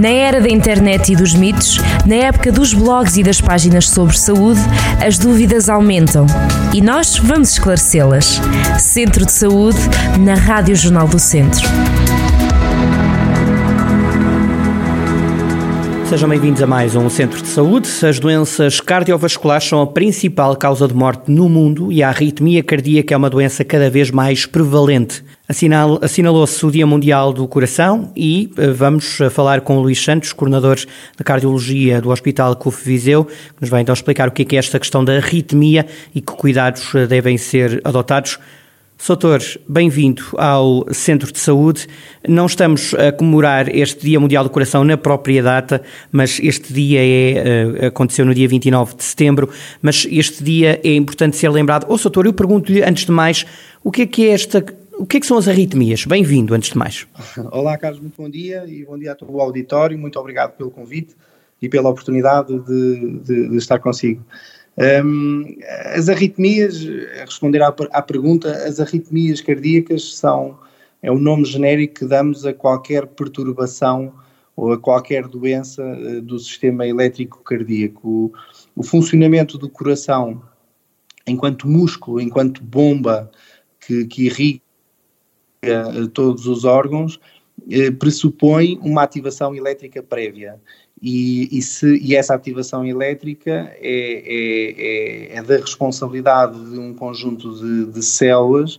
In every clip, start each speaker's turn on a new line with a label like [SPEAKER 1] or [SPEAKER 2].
[SPEAKER 1] Na era da internet e dos mitos, na época dos blogs e das páginas sobre saúde, as dúvidas aumentam e nós vamos esclarecê-las. Centro de Saúde, na Rádio Jornal do Centro.
[SPEAKER 2] Sejam bem-vindos a mais um Centro de Saúde. As doenças cardiovasculares são a principal causa de morte no mundo e a arritmia cardíaca é uma doença cada vez mais prevalente. Assinal, assinalou-se o Dia Mundial do Coração e uh, vamos uh, falar com o Luís Santos, coordenador de Cardiologia do Hospital CUF Viseu, que nos vai então explicar o que é, que é esta questão da arritmia e que cuidados uh, devem ser adotados. Soutor, bem-vindo ao Centro de Saúde. Não estamos a comemorar este Dia Mundial do Coração na própria data, mas este dia é, aconteceu no dia 29 de setembro, mas este dia é importante ser lembrado. Ô, oh, Soutor, eu pergunto-lhe, antes de mais, o que é que é esta o que é que são as arritmias? Bem-vindo, antes de mais.
[SPEAKER 3] Olá, Carlos, muito bom dia e bom dia a todo o auditório. Muito obrigado pelo convite e pela oportunidade de, de, de estar consigo. Um, as arritmias, a responder à, à, pergunta, as arritmias cardíacas são é o nome genérico que damos a qualquer perturbação ou a qualquer doença uh, do sistema elétrico cardíaco. O, o funcionamento do coração enquanto músculo, enquanto bomba que, que irriga todos os órgãos, eh, pressupõe uma ativação elétrica prévia. E, e, se, e essa ativação elétrica é, é, é, é, da responsabilidade de um conjunto de, de células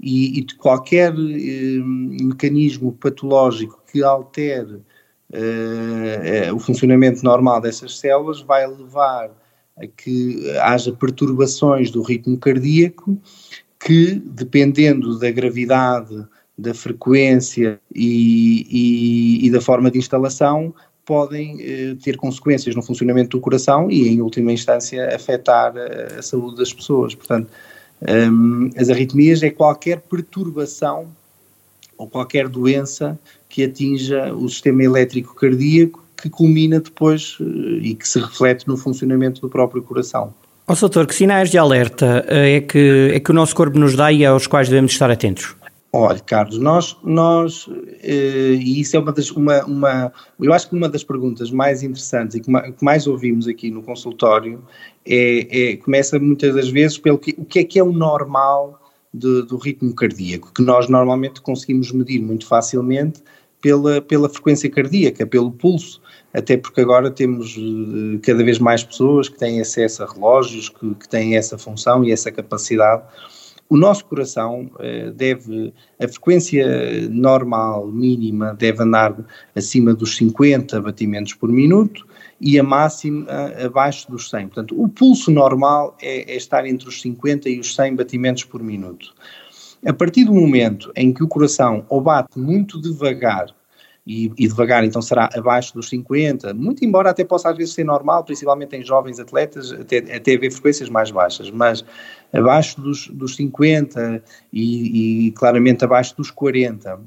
[SPEAKER 3] e, e, de qualquer eh, mecanismo patológico que altere eh, o funcionamento normal dessas células vai levar a que haja perturbações do ritmo cardíaco que, dependendo da gravidade, da frequência e, e, e da forma de instalação, podem eh, ter consequências no funcionamento do coração e, em última instância, afetar a, a saúde das pessoas. Portanto, um, as arritmias é qualquer perturbação ou qualquer doença que atinja o sistema elétrico cardíaco que culmina depois eh, e que se reflete no funcionamento do próprio coração.
[SPEAKER 2] Ó, oh, doutor, que sinais de alerta eh, é que, é que o nosso corpo nos dá e aos quais devemos estar atentos?
[SPEAKER 3] Olha, Carlos, nós, nós eh, e isso é uma das, uma, uma, eu acho que uma das perguntas mais interessantes e que, mais ouvimos aqui no consultório é, é, começa muitas das vezes pelo que, o que é que é o normal de, do ritmo cardíaco, que nós normalmente conseguimos medir muito facilmente pela, pela frequência cardíaca, pelo pulso até porque agora temos uh, cada vez mais pessoas que têm acesso a relógios, que, que têm essa função e essa capacidade. O nosso coração uh, deve, a frequência normal, mínima, deve andar acima dos 50 batimentos por minuto e a máxima abaixo dos 100. Portanto, o pulso normal é, é estar entre os 50 e os 100 batimentos por minuto. A partir do momento em que o coração ou bate muito devagar e, e, devagar, então será abaixo dos 50, muito embora até possa às vezes ser normal, principalmente em jovens atletas, até, até haver frequências mais baixas, mas abaixo dos, dos 50 e, e claramente abaixo dos 40,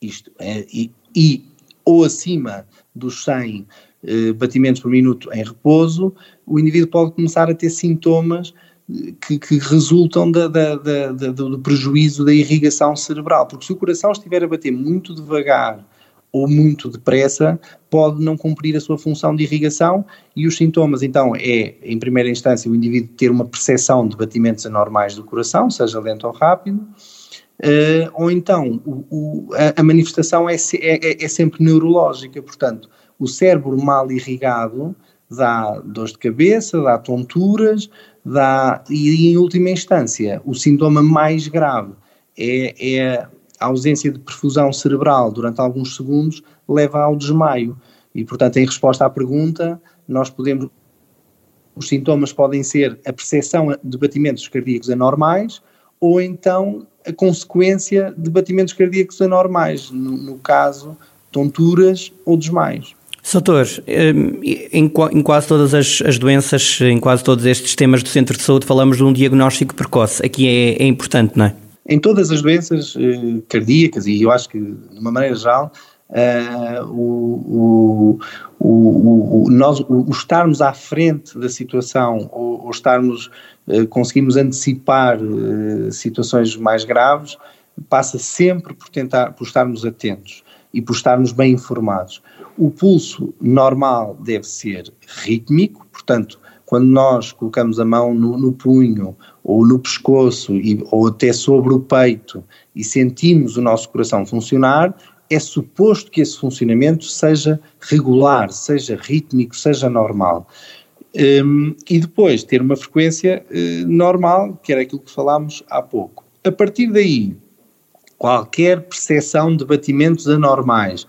[SPEAKER 3] isto, é, e, e, ou acima dos 100 eh, batimentos por minuto em repouso, o indivíduo pode começar a ter sintomas eh, que, que, resultam da, da, da, do prejuízo da irrigação cerebral, porque se o coração estiver a bater muito devagar ou muito depressa, pode não cumprir a sua função de irrigação e os sintomas, então, é, em primeira instância, o indivíduo ter uma percepção de batimentos anormais do coração, seja lento ou rápido, uh, ou então o, o, a, a, manifestação é, é, é sempre neurológica, portanto, o cérebro mal irrigado dá dores de cabeça, dá tonturas, dá, e em última instância, o sintoma mais grave é, é a ausência de perfusão cerebral durante alguns segundos leva ao desmaio. E, portanto, em resposta à pergunta, nós podemos. Os sintomas podem ser a percepção de batimentos cardíacos anormais ou então a consequência de batimentos cardíacos anormais, no, no caso, tonturas ou desmaios.
[SPEAKER 2] Soutor, hum, em, quase todas as, as, doenças, em quase todos estes temas do centro de saúde, falamos de um diagnóstico precoce. Aqui é, é importante, não é?
[SPEAKER 3] Em todas as doenças eh, cardíacas, e eu acho que de uma maneira geral, uh, o, o, o, nós, o, estarmos à frente da situação ou, ou estarmos, uh, conseguimos antecipar situações mais graves, passa sempre por tentar, por estarmos atentos. e por estarmos bem informados. O pulso normal deve ser rítmico, portanto, quando nós colocamos a mão no, no punho ou no pescoço e, ou até sobre o peito e sentimos o nosso coração funcionar, é suposto que esse funcionamento seja regular, seja rítmico, seja normal. Um, e depois ter uma frequência uh, normal, que era aquilo que falámos há pouco. A partir daí, qualquer percepção de batimentos anormais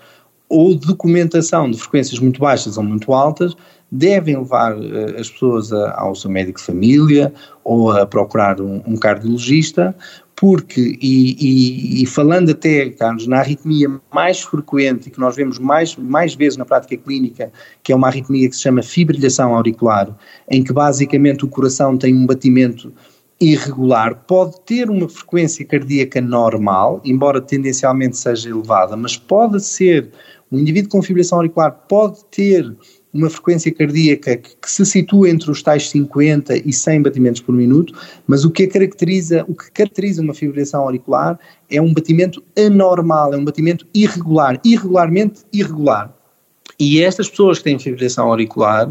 [SPEAKER 3] ou documentação de frequências muito baixas ou muito altas devem levar uh, as pessoas ao seu médico de família ou a procurar um, um cardiologista, porque, e, e, e, falando até, Carlos, na arritmia mais frequente e que nós vemos mais, mais vezes na prática clínica, que é uma arritmia que se chama fibrilhação auricular, em que basicamente o coração tem um batimento irregular, pode ter uma frequência cardíaca normal, embora tendencialmente seja elevada, mas pode ser, um indivíduo com fibrilação auricular pode ter uma frequência cardíaca que, que, se situa entre os tais 50 e 100 batimentos por minuto, mas o que caracteriza, o que caracteriza uma fibrilação auricular é um batimento anormal, é um batimento irregular, irregularmente irregular. E estas pessoas que têm fibrilação auricular,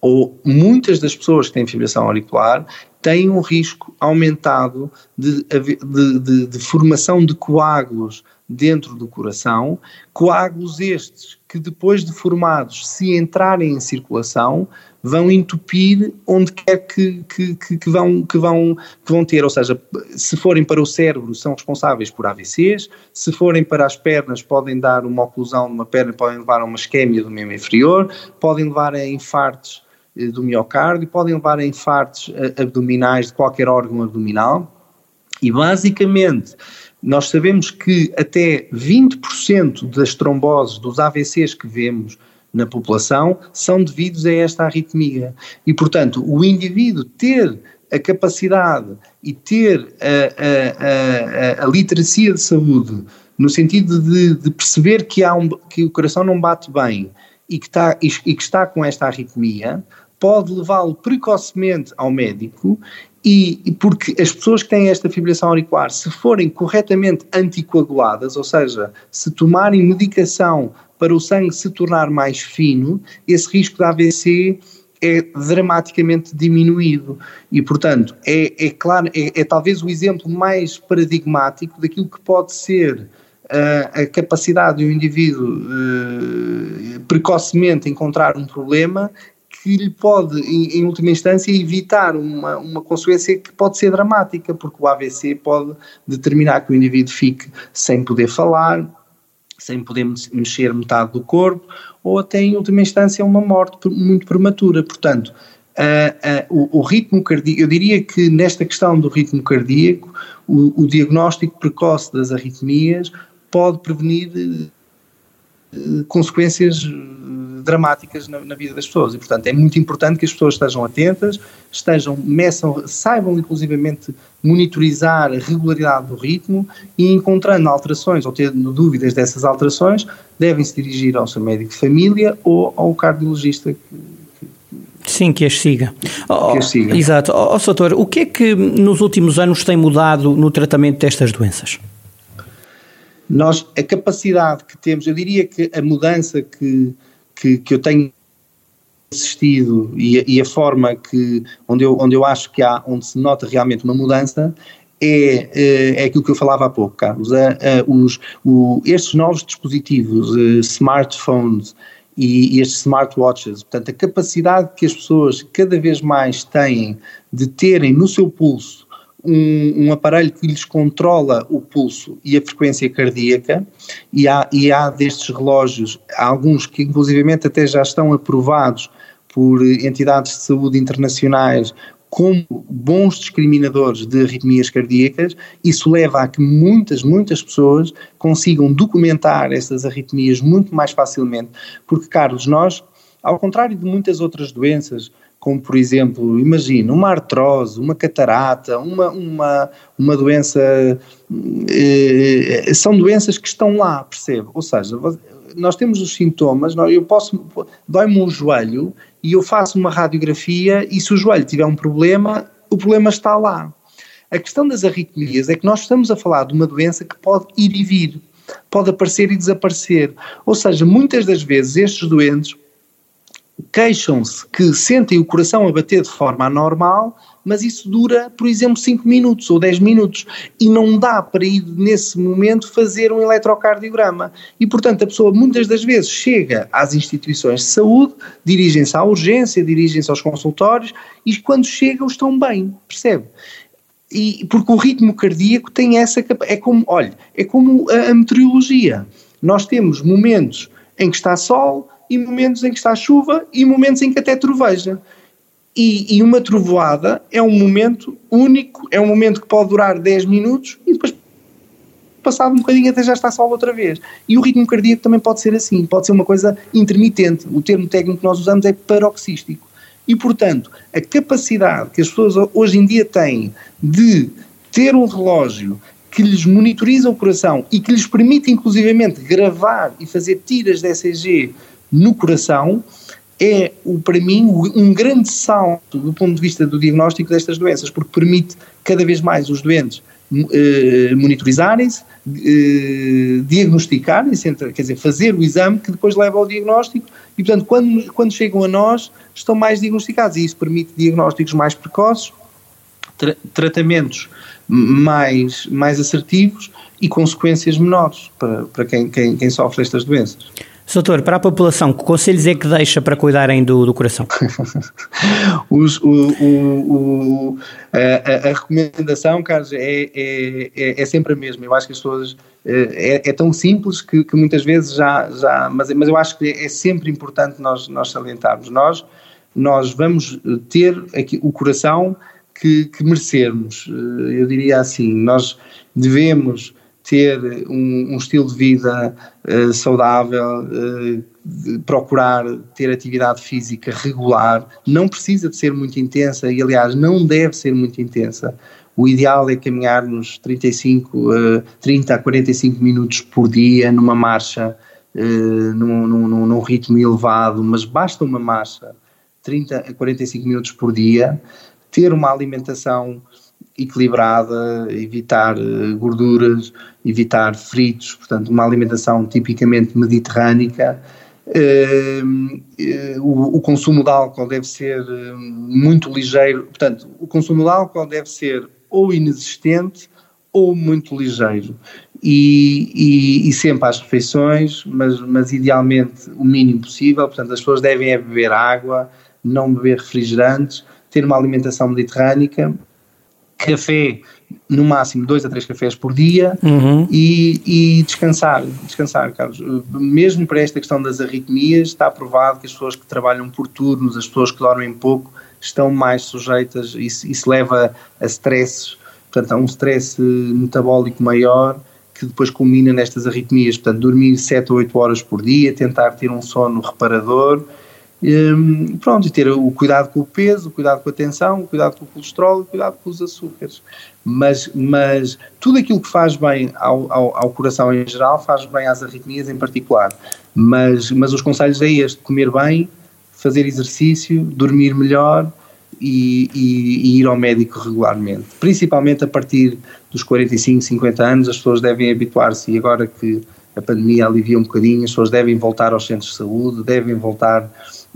[SPEAKER 3] ou muitas das pessoas que têm fibrilação auricular, têm um risco aumentado de, de, de, de formação de coágulos dentro do coração, coágulos estes que depois de formados, se entrarem em circulação, vão entupir onde quer que, que, que, vão, que, vão, que vão ter, ou seja, se forem para o cérebro são responsáveis por AVCs, se forem para as pernas podem dar uma oclusão de uma perna, podem levar a uma isquemia do membro inferior, podem levar a infartos eh, do miocárdio, podem levar a infartos eh, abdominais de qualquer órgão abdominal. E basicamente nós sabemos que até 20% das tromboses, dos AVCs que vemos na população, são devidos a esta arritmia. E, portanto, o indivíduo ter a capacidade e ter a, a, a, a literacia de saúde, no sentido de, de perceber que, há um, que o coração não bate bem e que, está, e, e que está com esta arritmia, pode levá-lo precocemente ao médico e, porque as pessoas que têm esta fibrilação auricular, se forem corretamente anticoaguladas, ou seja, se tomarem medicação para o sangue se tornar mais fino, esse risco de AVC é dramaticamente diminuído. E, portanto, é, é claro, é, é, talvez o exemplo mais paradigmático daquilo que pode ser uh, a capacidade de um indivíduo uh, precocemente encontrar um problema que lhe pode, em, em, última instância, evitar uma, uma consequência que pode ser dramática, porque o AVC pode determinar que o indivíduo fique sem poder falar, sem poder mexer metade do corpo, ou até, em última instância, uma morte muito prematura. Portanto, uh, uh, o, o, ritmo cardíaco, eu diria que nesta questão do ritmo cardíaco, o, o diagnóstico precoce das arritmias pode prevenir consequências dramáticas na, na, vida das pessoas e, portanto, é muito importante que as pessoas estejam atentas, estejam, meçam, saibam inclusivamente monitorizar a regularidade do ritmo e encontrando alterações ou tendo dúvidas dessas alterações, devem se dirigir ao seu médico de família ou ao cardiologista que,
[SPEAKER 2] Sim, que as siga. Oh, que as siga. Exato. Ó oh, Soutor, o que é que nos últimos anos tem mudado no tratamento destas doenças?
[SPEAKER 3] Nós, a capacidade que temos, eu diria que a mudança que, que, que eu tenho assistido e, e, a forma que, onde eu, onde eu acho que há, onde se nota realmente uma mudança, é, é, é aquilo que eu falava há pouco, Carlos. os, o, estes novos dispositivos, uh, smartphones e, e estes smartwatches, portanto, a capacidade que as pessoas cada vez mais têm de terem no seu pulso um, um, aparelho que lhes controla o pulso e a frequência cardíaca, e há, e há destes relógios, há alguns que inclusivamente até já estão aprovados por entidades de saúde internacionais como bons discriminadores de arritmias cardíacas, isso leva a que muitas, muitas pessoas consigam documentar essas arritmias muito mais facilmente, porque, Carlos, nós, ao contrário de muitas outras doenças, como por exemplo, imagina, uma artrose, uma catarata, uma, uma, uma doença, eh, são doenças que estão lá, percebe? Ou seja, nós temos os sintomas, eu posso, dói-me um joelho e eu faço uma radiografia e se o joelho tiver um problema, o problema está lá. A questão das arritmias é que nós estamos a falar de uma doença que pode ir e vir. pode aparecer e desaparecer. Ou seja, muitas das vezes estes doentes queixam-se que sentem o coração a bater de forma anormal, mas isso dura, por exemplo, 5 minutos ou 10 minutos e não dá para ir nesse momento fazer um eletrocardiograma. E, portanto, a pessoa muitas das vezes chega às instituições de saúde, dirigem-se à urgência, dirigem-se aos consultórios e quando chegam estão bem, percebe? E, porque o ritmo cardíaco tem essa é como, olha, é como a, a meteorologia. Nós temos momentos em que está sol, e momentos em que está chuva e momentos em que até troveja. E, e, uma trovoada é um momento único, é um momento que pode durar 10 minutos e depois, passado um bocadinho, até já está sol outra vez. E o ritmo cardíaco também pode ser assim, pode ser uma coisa intermitente. O termo técnico que nós usamos é paroxístico. E, portanto, a capacidade que as pessoas hoje em dia têm de ter um relógio que lhes monitoriza o coração e que lhes permite, inclusivamente, gravar e fazer tiras de ECG no coração é, para mim, um grande salto do ponto de vista do diagnóstico destas doenças, porque permite cada vez mais os doentes eh, monitorizarem-se, eh, diagnosticarem-se, quer dizer, fazer o exame que depois leva ao diagnóstico e, portanto, quando, quando chegam a nós, estão mais diagnosticados e isso permite diagnósticos mais precoces, tra tratamentos mais, mais assertivos e consequências menores para, para quem, quem, quem sofre estas doenças.
[SPEAKER 2] Doutor, para a população, que conselhos é que deixa para cuidarem do, do coração?
[SPEAKER 3] Os, o, o, o, a, a, recomendação, Carlos, é, é, é, é, sempre a mesma. Eu acho que as pessoas. Eh, é, é tão simples que, que, muitas vezes já. já mas, mas eu acho que é sempre importante nós, nós salientarmos. Nós, nós vamos ter aqui o coração que, que merecermos. Eh, eu diria assim: nós devemos ter um, um estilo de vida uh, saudável, uh, procurar ter atividade física regular, não precisa de ser muito intensa e, aliás, não deve ser muito intensa. O ideal é caminharmos 35, uh, 30 a 45 minutos por dia numa marcha, uh, num, num, num ritmo elevado, mas basta uma marcha 30 a 45 minutos por dia, ter uma alimentação equilibrada, evitar eh, gorduras, evitar fritos, portanto, uma alimentação tipicamente mediterrânica. Uh, uh, o, consumo de álcool deve ser muito ligeiro, portanto, o consumo de álcool deve ser ou inexistente ou muito ligeiro. E, e, e, sempre às refeições, mas, mas idealmente o mínimo possível. Portanto, as pessoas devem é beber água, não beber refrigerantes, ter uma alimentação mediterrânica café, no máximo dois a três cafés por dia uhum. e, e, descansar, descansar, Carlos. Mesmo para esta questão das arritmias, está provado que as pessoas que trabalham por turnos, as pessoas que dormem pouco, estão mais sujeitas, isso, isso leva a stresses, portanto, a um stress metabólico maior que depois culmina nestas arritmias. Portanto, dormir 7 ou 8 horas por dia, tentar ter um sono reparador um, pronto, e ter o cuidado com o peso, o cuidado com a tensão, o cuidado com o colesterol, o cuidado com os açúcares. Mas, mas tudo aquilo que faz bem ao, ao, ao, coração em geral faz bem às arritmias em particular. Mas, mas os conselhos é este: comer bem, fazer exercício, dormir melhor e, e, e ir ao médico regularmente. Principalmente a partir dos 45, 50 anos, as pessoas devem habituar-se. E agora que a pandemia alivia um bocadinho, as pessoas devem voltar aos centros de saúde, devem voltar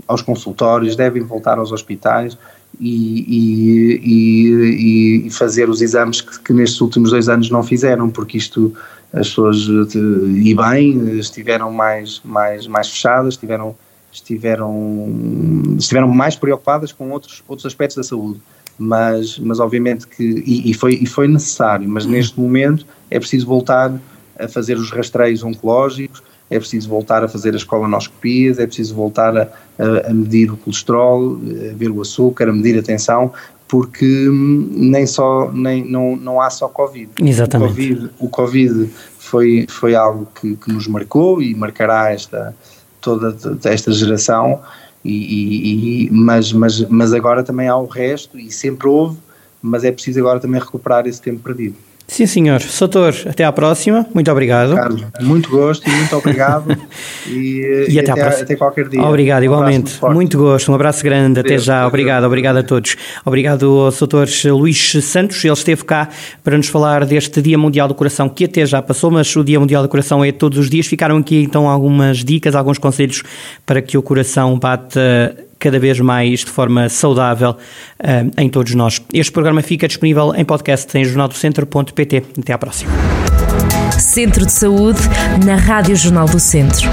[SPEAKER 3] aos consultórios, devem voltar aos hospitais e, e, e fazer os exames que, que, nestes últimos dois anos não fizeram, porque isto as pessoas, e bem, estiveram mais, mais, mais fechadas, estiveram, estiveram, estiveram mais preocupadas com outros, outros aspectos da saúde. Mas, mas obviamente que, e, e foi, e foi necessário, mas neste momento é preciso voltar a fazer os rastreios oncológicos, é preciso voltar a fazer as colonoscopias, é preciso voltar a, a, a medir o colesterol, a ver o açúcar, a medir a tensão, porque hum, nem só, nem, não, não há só Covid.
[SPEAKER 2] Exatamente.
[SPEAKER 3] O Covid, o COVID foi, foi algo que, que nos marcou e marcará esta, toda esta geração, e, e, mas, mas, mas agora também há o resto, e sempre houve, mas é preciso agora também recuperar esse tempo perdido.
[SPEAKER 2] Sim, senhor. Soutor, até à próxima. Muito obrigado.
[SPEAKER 3] Carlos, muito gosto e muito obrigado. e, e, e até, até, até, qualquer dia.
[SPEAKER 2] Obrigado, um igualmente. Muito, muito, gosto, um abraço grande, Deus, até já. Deus, obrigado, Deus. obrigado a todos. Obrigado ao Dr. Luís Santos, ele esteve cá para nos falar deste Dia Mundial do Coração, que até já passou, mas o Dia Mundial do Coração é todos os dias. Ficaram aqui então algumas dicas, alguns conselhos para que o coração bata cada vez mais de forma saudável uh, em todos nós. Este programa fica disponível em podcast em jornaldocentro.pt. Até à próxima.
[SPEAKER 1] Centro de Saúde, na Rádio Jornal do Centro.